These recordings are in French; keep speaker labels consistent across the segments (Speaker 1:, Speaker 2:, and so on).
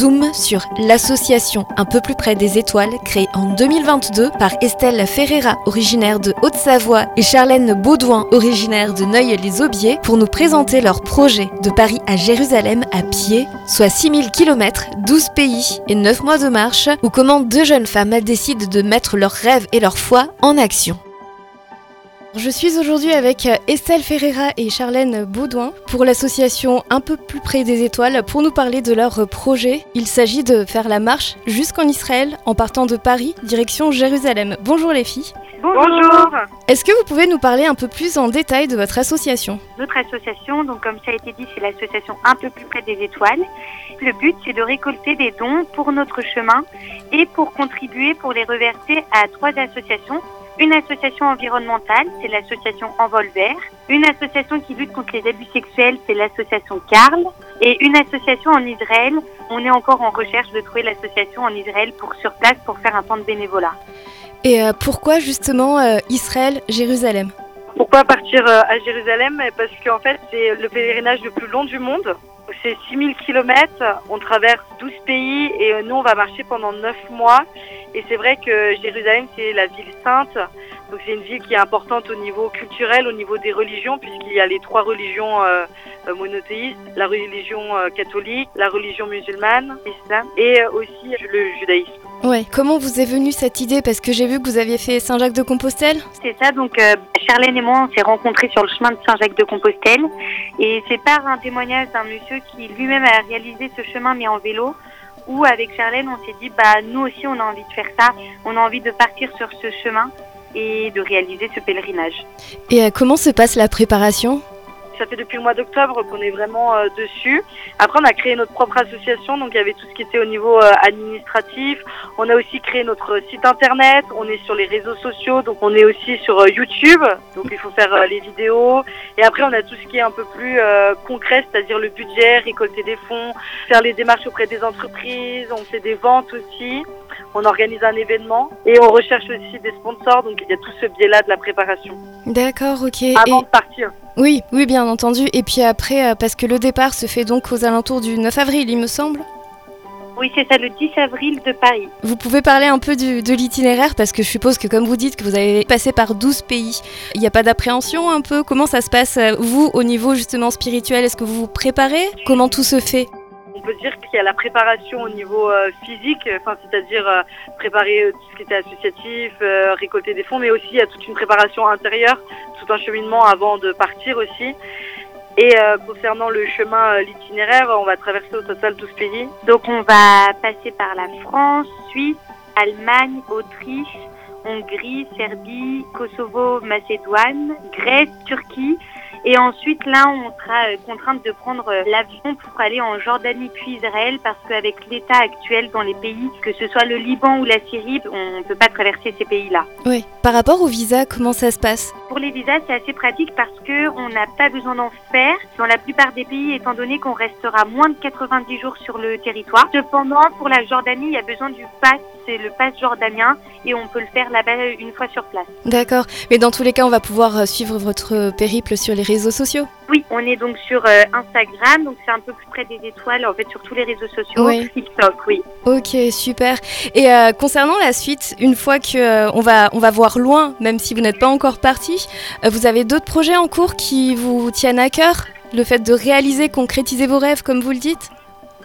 Speaker 1: Zoom sur l'association Un peu plus près des étoiles, créée en 2022 par Estelle Ferreira, originaire de Haute-Savoie, et Charlène Baudouin, originaire de Neuilly-les-Aubiers, pour nous présenter leur projet de Paris à Jérusalem à pied, soit 6000 km, 12 pays et 9 mois de marche, ou comment deux jeunes femmes décident de mettre leurs rêves et leur foi en action. Je suis aujourd'hui avec euh, Estelle Ferreira et Charlène Baudouin pour l'association Un peu plus près des étoiles pour nous parler de leur projet. Il s'agit de faire la marche jusqu'en Israël en partant de Paris direction Jérusalem. Bonjour les filles.
Speaker 2: Bonjour.
Speaker 1: Est-ce que vous pouvez nous parler un peu plus en détail de votre association?
Speaker 2: Notre association, donc comme ça a été dit, c'est l'association Un peu plus près des étoiles. Le but, c'est de récolter des dons pour notre chemin et pour contribuer pour les reverser à trois associations une association environnementale, c'est l'association Envol Vert, une association qui lutte contre les abus sexuels, c'est l'association Carl, et une association en Israël. On est encore en recherche de trouver l'association en Israël pour sur place pour faire un temps de bénévolat.
Speaker 1: Et euh, pourquoi justement euh, Israël, Jérusalem?
Speaker 3: Pourquoi partir euh, à Jérusalem? Parce qu'en fait, c'est le pèlerinage le plus long du monde. C'est 6000 km, on traverse 12 pays et nous, on va marcher pendant 9 mois. Et c'est vrai que Jérusalem, c'est la ville sainte. Donc c'est une ville qui est importante au niveau culturel, au niveau des religions, puisqu'il y a les trois religions euh, euh monothéistes, la religion euh, catholique, la religion musulmane, l'islam, et euh, aussi le judaïsme.
Speaker 1: Ouais. Comment vous est venue cette idée? Parce que j'ai vu que vous aviez fait Saint-Jacques-de-Compostelle.
Speaker 2: C'est ça, donc euh, Charlène et moi, on s'est rencontrés sur le chemin de Saint-Jacques-de-Compostelle. Et c'est par un témoignage d'un monsieur qui lui-même a réalisé ce chemin, mais en vélo, où avec Charlène, on s'est dit, bah nous aussi, on a envie de faire ça. On a envie de partir sur ce chemin et de réaliser ce pèlerinage.
Speaker 1: Et euh, comment se passe la préparation?
Speaker 3: Ça fait depuis le mois d'octobre qu'on est vraiment euh, dessus. Après, on a créé notre propre association, donc il y avait tout ce qui était au niveau euh, administratif. On a aussi créé notre site internet. On est sur les réseaux sociaux, donc on est aussi sur euh, YouTube. Donc il faut faire euh, les vidéos. Et après, on a tout ce qui est un peu plus euh, concret, c'est-à-dire le budget, récolter des fonds, faire les démarches auprès des entreprises. On fait des ventes aussi. On organise un événement et on recherche aussi des sponsors. Donc il y a tout ce biais-là de la préparation
Speaker 1: D'accord, ok. Et-
Speaker 3: avant de partir.
Speaker 1: Oui, oui, bien entendu. Et puis après, euh, parce que le départ se fait donc aux alentours du 9 avril, il me semble.
Speaker 2: Oui, c'est ça, le 10 avril de Paris.
Speaker 1: Vous pouvez parler un peu du- de l'itinéraire parce que je suppose que comme vous dites que vous avez passé par 12 pays, il n'y a pas d'appréhension un peu? Comment ça se passe euh, vous au niveau justement spirituel? Est-ce que vous vous préparez? Comment tout se fait?
Speaker 3: On peut dire qu'il y a la préparation au niveau euh, physique, c'est-à-dire euh, préparer euh, tout ce qui était associatif, récolter des fonds, mais aussi il y a toute une préparation intérieure, tout un cheminement avant de partir aussi. Et concernant le chemin, l'itinéraire, on va traverser au total 12 pays.
Speaker 2: Donc on va passer par la France, Suisse, Allemagne, Autriche, Hongrie, Serbie, Kosovo, Macédoine, Grèce, Turquie. Et ensuite, là, on sera euh, contrainte de prendre euh, l'avion pour aller en Jordanie puis Israël parce qu'avec l'état actuel dans les pays, que ce soit le Liban ou la Syrie, on ne peut pas traverser ces pays-là.
Speaker 1: Oui. Par rapport au visa, comment ça se passe?
Speaker 2: Pour les visas, c'est assez pratique parce que on n'a pas besoin d'en faire dans la plupart des pays, étant donné qu'on restera moins de 90 jours sur le territoire. Cependant, pour la Jordanie, il y a besoin du pass, c'est le pass jordanien, et on peut le faire là-bas une fois sur place.
Speaker 1: D'accord. Mais dans tous les cas, on va pouvoir euh, suivre votre périple sur les réseaux sociaux.
Speaker 2: Oui, on est donc sur euh, Instagram, donc c'est un peu plus près des étoiles, en fait, sur tous les réseaux sociaux.
Speaker 1: Oui.
Speaker 2: TikTok, oui.
Speaker 1: Ok, super. Et euh, concernant la suite, une fois que euh, on va on va voir loin, même si vous n'êtes pas encore parti, vous avez d'autres projets en cours qui vous tiennent à cœur? Le fait de réaliser, concrétiser vos rêves, comme vous le dites?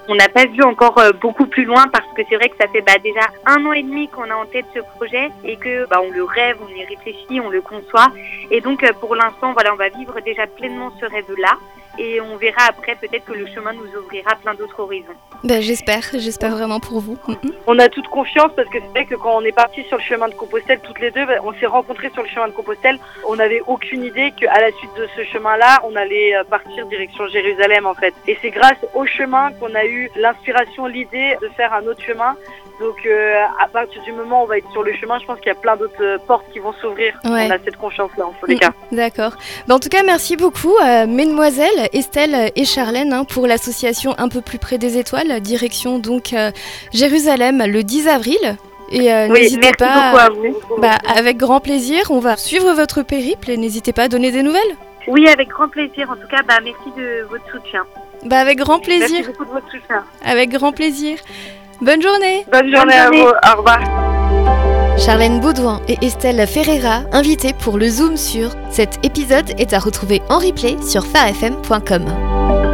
Speaker 2: On n'a pas vu encore euh, beaucoup plus loin parce que c'est vrai que ça fait bah, déjà un an et demi qu'on a en tête ce projet et que bah, on le rêve, on y réfléchit, on le conçoit. Et donc euh, pour l'instant, voilà, on va vivre déjà pleinement ce rêve-là et on verra après peut-être que le chemin nous ouvrira plein d'autres horizons.
Speaker 1: Ben, J'espère, j'espère vraiment pour vous. Mhm.
Speaker 3: On a toute confiance parce que c'est vrai que quand on est parti sur le chemin de Compostelle toutes les deux, ben, on s'est rencontrés sur le chemin de Compostelle. On n'avait aucune idée qu'à la suite de ce chemin-là, on allait euh, partir direction Jérusalem en fait. Et c'est grâce au chemin qu'on a eu l'inspiration, l'idée de faire un autre chemin. Donc euh, à partir du moment où on va être sur le chemin, je pense qu'il y a plein d'autres euh, portes qui vont s'ouvrir.
Speaker 1: Ouais.
Speaker 3: On a cette confiance-là en tous les cas.
Speaker 1: D'accord. Ben, en tout cas, merci beaucoup, euh, mesdemoiselles Estelle et Charlène, hein, pour l'association Un peu plus près des étoiles, direction donc euh, Jérusalem le 10 avril. Et euh,
Speaker 2: Oui,
Speaker 1: n'hésitez
Speaker 2: merci
Speaker 1: pas.
Speaker 2: beaucoup à vous.
Speaker 1: Bah, avec grand plaisir, on va suivre votre périple et n'hésitez pas à donner des nouvelles.
Speaker 2: Oui, avec grand plaisir. En tout cas, bah, merci de votre soutien.
Speaker 1: Bah avec grand plaisir.
Speaker 3: Merci beaucoup de votre soutien.
Speaker 1: Avec grand plaisir. Bonne journée.
Speaker 3: Bonne journée à
Speaker 2: journée.
Speaker 3: vous. Au revoir.
Speaker 1: Charlène Baudouin et Estelle Ferreira, invitées pour le Zoom sur. Cet épisode est à retrouver en replay sur farfm.com.